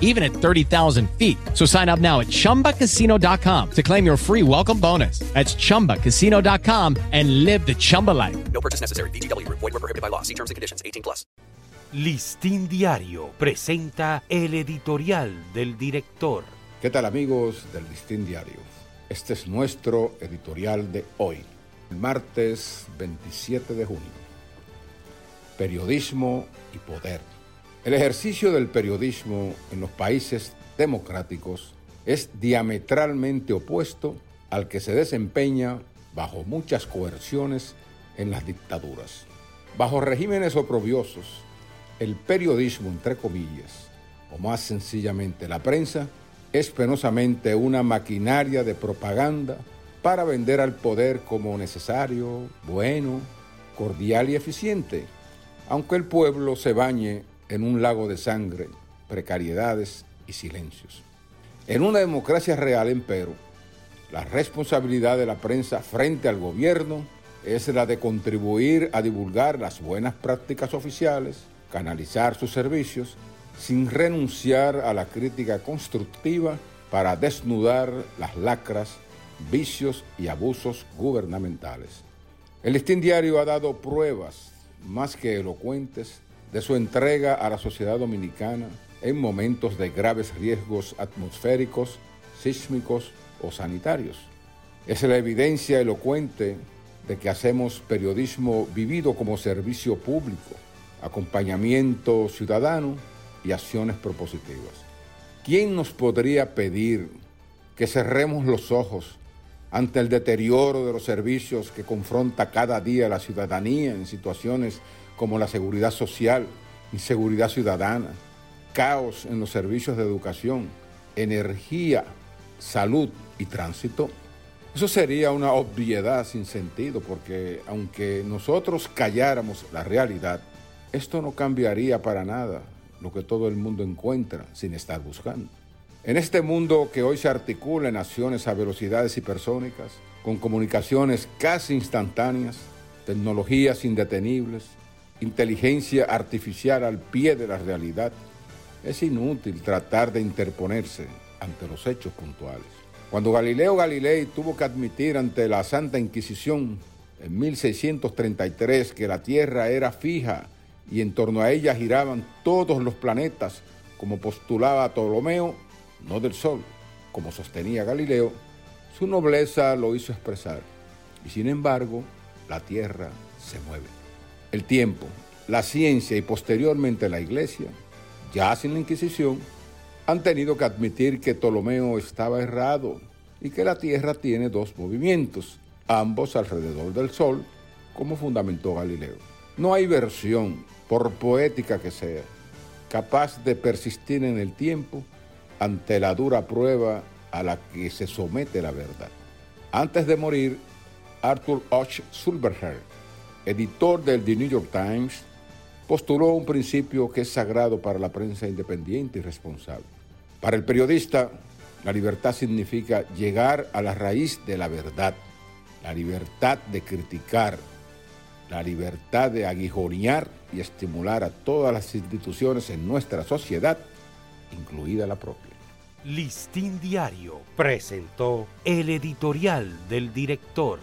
even at 30,000 feet. So sign up now at ChumbaCasino.com to claim your free welcome bonus. That's ChumbaCasino.com and live the Chumba life. No purchase necessary. VGW. Void were prohibited by law. See terms and conditions. 18 plus. Listín Diario presenta el editorial del director. ¿Qué tal amigos del Listín Diario? Este es nuestro editorial de hoy, el martes 27 de junio. Periodismo y poder. El ejercicio del periodismo en los países democráticos es diametralmente opuesto al que se desempeña bajo muchas coerciones en las dictaduras. Bajo regímenes oprobiosos, el periodismo, entre comillas, o más sencillamente la prensa, es penosamente una maquinaria de propaganda para vender al poder como necesario, bueno, cordial y eficiente, aunque el pueblo se bañe en un lago de sangre, precariedades y silencios. En una democracia real, empero, la responsabilidad de la prensa frente al gobierno es la de contribuir a divulgar las buenas prácticas oficiales, canalizar sus servicios, sin renunciar a la crítica constructiva para desnudar las lacras, vicios y abusos gubernamentales. El listín diario ha dado pruebas más que elocuentes de su entrega a la sociedad dominicana en momentos de graves riesgos atmosféricos, sísmicos o sanitarios. Es la evidencia elocuente de que hacemos periodismo vivido como servicio público, acompañamiento ciudadano y acciones propositivas. ¿Quién nos podría pedir que cerremos los ojos ante el deterioro de los servicios que confronta cada día la ciudadanía en situaciones como la seguridad social, inseguridad ciudadana, caos en los servicios de educación, energía, salud y tránsito. Eso sería una obviedad sin sentido porque aunque nosotros calláramos la realidad, esto no cambiaría para nada lo que todo el mundo encuentra sin estar buscando. En este mundo que hoy se articula en acciones a velocidades hipersónicas, con comunicaciones casi instantáneas, tecnologías indetenibles, inteligencia artificial al pie de la realidad, es inútil tratar de interponerse ante los hechos puntuales. Cuando Galileo Galilei tuvo que admitir ante la Santa Inquisición en 1633 que la Tierra era fija y en torno a ella giraban todos los planetas, como postulaba Ptolomeo, no del Sol, como sostenía Galileo, su nobleza lo hizo expresar. Y sin embargo, la Tierra se mueve. El tiempo, la ciencia y posteriormente la Iglesia, ya sin la Inquisición, han tenido que admitir que Ptolomeo estaba errado y que la Tierra tiene dos movimientos, ambos alrededor del Sol, como fundamentó Galileo. No hay versión, por poética que sea, capaz de persistir en el tiempo ante la dura prueba a la que se somete la verdad. Antes de morir, Arthur H. Sulberger editor del The New York Times, postuló un principio que es sagrado para la prensa independiente y responsable. Para el periodista, la libertad significa llegar a la raíz de la verdad, la libertad de criticar, la libertad de aguijonear y estimular a todas las instituciones en nuestra sociedad, incluida la propia. Listín Diario presentó el editorial del director.